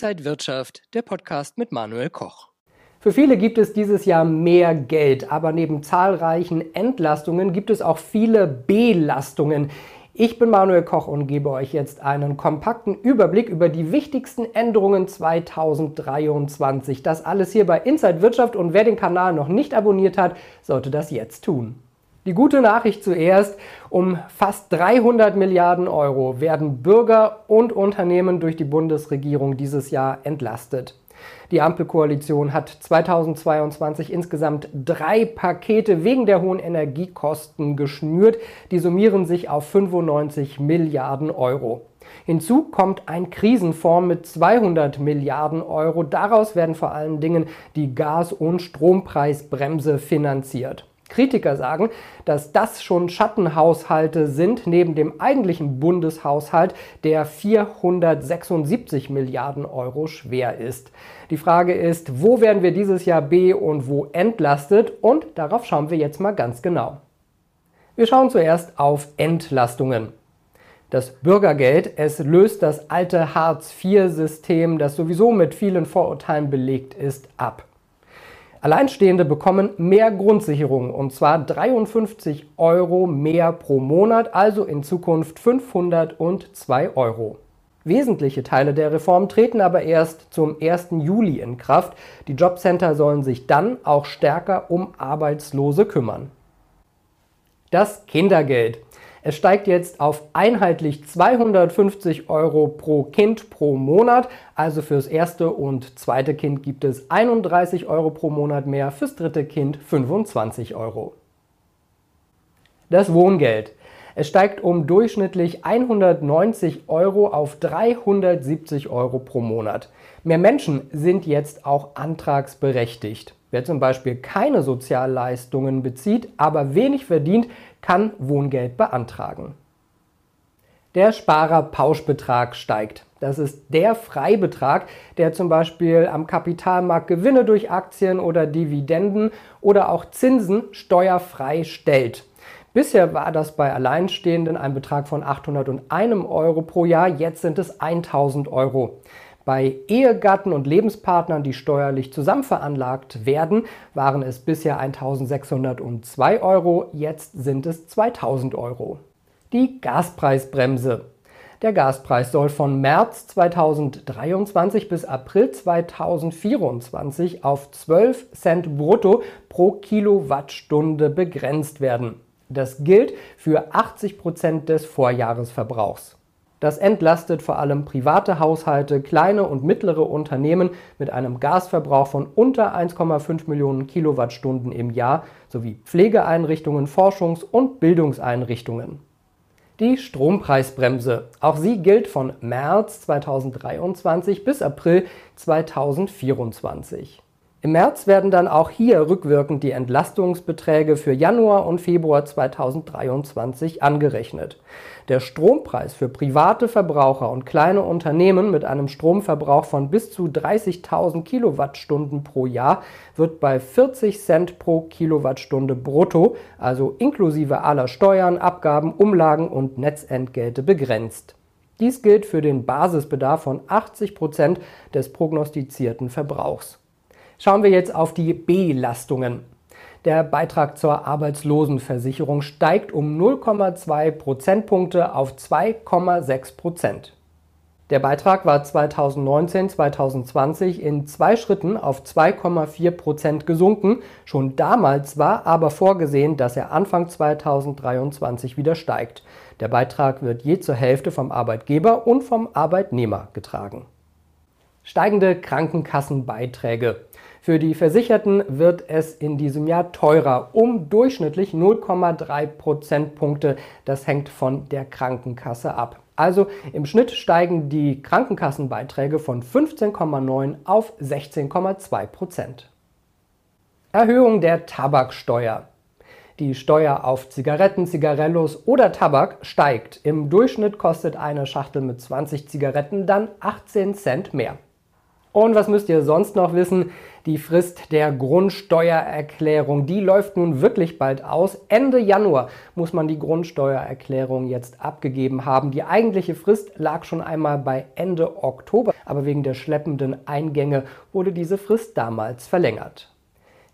Inside Wirtschaft, der Podcast mit Manuel Koch. Für viele gibt es dieses Jahr mehr Geld, aber neben zahlreichen Entlastungen gibt es auch viele Belastungen. Ich bin Manuel Koch und gebe euch jetzt einen kompakten Überblick über die wichtigsten Änderungen 2023. Das alles hier bei Inside Wirtschaft und wer den Kanal noch nicht abonniert hat, sollte das jetzt tun. Die gute Nachricht zuerst, um fast 300 Milliarden Euro werden Bürger und Unternehmen durch die Bundesregierung dieses Jahr entlastet. Die Ampelkoalition hat 2022 insgesamt drei Pakete wegen der hohen Energiekosten geschnürt. Die summieren sich auf 95 Milliarden Euro. Hinzu kommt ein Krisenfonds mit 200 Milliarden Euro. Daraus werden vor allen Dingen die Gas- und Strompreisbremse finanziert. Kritiker sagen, dass das schon Schattenhaushalte sind neben dem eigentlichen Bundeshaushalt, der 476 Milliarden Euro schwer ist. Die Frage ist, wo werden wir dieses Jahr B und wo entlastet? Und darauf schauen wir jetzt mal ganz genau. Wir schauen zuerst auf Entlastungen. Das Bürgergeld, es löst das alte Hartz-IV-System, das sowieso mit vielen Vorurteilen belegt ist, ab. Alleinstehende bekommen mehr Grundsicherung und zwar 53 Euro mehr pro Monat, also in Zukunft 502 Euro. Wesentliche Teile der Reform treten aber erst zum 1. Juli in Kraft. Die Jobcenter sollen sich dann auch stärker um Arbeitslose kümmern. Das Kindergeld. Es steigt jetzt auf einheitlich 250 Euro pro Kind pro Monat. Also fürs erste und zweite Kind gibt es 31 Euro pro Monat mehr, fürs dritte Kind 25 Euro. Das Wohngeld. Es steigt um durchschnittlich 190 Euro auf 370 Euro pro Monat. Mehr Menschen sind jetzt auch antragsberechtigt. Wer zum Beispiel keine Sozialleistungen bezieht, aber wenig verdient, kann Wohngeld beantragen. Der Sparerpauschbetrag steigt. Das ist der Freibetrag, der zum Beispiel am Kapitalmarkt Gewinne durch Aktien oder Dividenden oder auch Zinsen steuerfrei stellt. Bisher war das bei Alleinstehenden ein Betrag von 801 Euro pro Jahr, jetzt sind es 1000 Euro. Bei Ehegatten und Lebenspartnern, die steuerlich zusammenveranlagt werden, waren es bisher 1602 Euro, jetzt sind es 2000 Euro. Die Gaspreisbremse. Der Gaspreis soll von März 2023 bis April 2024 auf 12 Cent brutto pro Kilowattstunde begrenzt werden. Das gilt für 80 Prozent des Vorjahresverbrauchs. Das entlastet vor allem private Haushalte, kleine und mittlere Unternehmen mit einem Gasverbrauch von unter 1,5 Millionen Kilowattstunden im Jahr sowie Pflegeeinrichtungen, Forschungs- und Bildungseinrichtungen. Die Strompreisbremse. Auch sie gilt von März 2023 bis April 2024. Im März werden dann auch hier rückwirkend die Entlastungsbeträge für Januar und Februar 2023 angerechnet. Der Strompreis für private Verbraucher und kleine Unternehmen mit einem Stromverbrauch von bis zu 30.000 Kilowattstunden pro Jahr wird bei 40 Cent pro Kilowattstunde brutto, also inklusive aller Steuern, Abgaben, Umlagen und Netzentgelte begrenzt. Dies gilt für den Basisbedarf von 80 Prozent des prognostizierten Verbrauchs. Schauen wir jetzt auf die Belastungen. Der Beitrag zur Arbeitslosenversicherung steigt um 0,2 Prozentpunkte auf 2,6 Prozent. Der Beitrag war 2019-2020 in zwei Schritten auf 2,4 Prozent gesunken. Schon damals war aber vorgesehen, dass er Anfang 2023 wieder steigt. Der Beitrag wird je zur Hälfte vom Arbeitgeber und vom Arbeitnehmer getragen. Steigende Krankenkassenbeiträge. Für die Versicherten wird es in diesem Jahr teurer, um durchschnittlich 0,3 Prozentpunkte. Das hängt von der Krankenkasse ab. Also im Schnitt steigen die Krankenkassenbeiträge von 15,9 auf 16,2 Prozent. Erhöhung der Tabaksteuer. Die Steuer auf Zigaretten, Zigarellos oder Tabak steigt. Im Durchschnitt kostet eine Schachtel mit 20 Zigaretten dann 18 Cent mehr. Und was müsst ihr sonst noch wissen? Die Frist der Grundsteuererklärung, die läuft nun wirklich bald aus. Ende Januar muss man die Grundsteuererklärung jetzt abgegeben haben. Die eigentliche Frist lag schon einmal bei Ende Oktober. aber wegen der schleppenden Eingänge wurde diese Frist damals verlängert.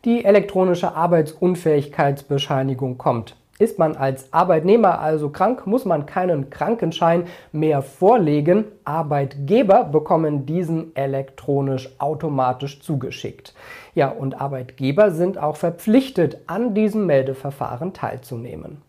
Die elektronische Arbeitsunfähigkeitsbescheinigung kommt. Ist man als Arbeitnehmer also krank, muss man keinen Krankenschein mehr vorlegen. Arbeitgeber bekommen diesen elektronisch automatisch zugeschickt. Ja, und Arbeitgeber sind auch verpflichtet, an diesem Meldeverfahren teilzunehmen.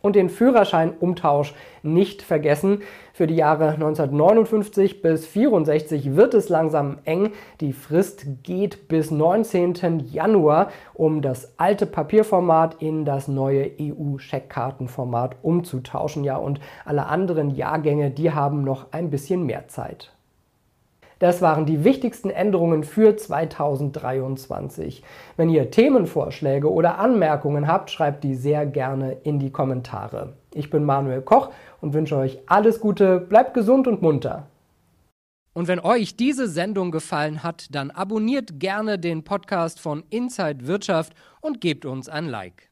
Und den Führerscheinumtausch nicht vergessen. Für die Jahre 1959 bis 64 wird es langsam eng. Die Frist geht bis 19. Januar, um das alte Papierformat in das neue EU-Scheckkartenformat umzutauschen. Ja, und alle anderen Jahrgänge, die haben noch ein bisschen mehr Zeit. Das waren die wichtigsten Änderungen für 2023. Wenn ihr Themenvorschläge oder Anmerkungen habt, schreibt die sehr gerne in die Kommentare. Ich bin Manuel Koch und wünsche euch alles Gute, bleibt gesund und munter. Und wenn euch diese Sendung gefallen hat, dann abonniert gerne den Podcast von Inside Wirtschaft und gebt uns ein Like.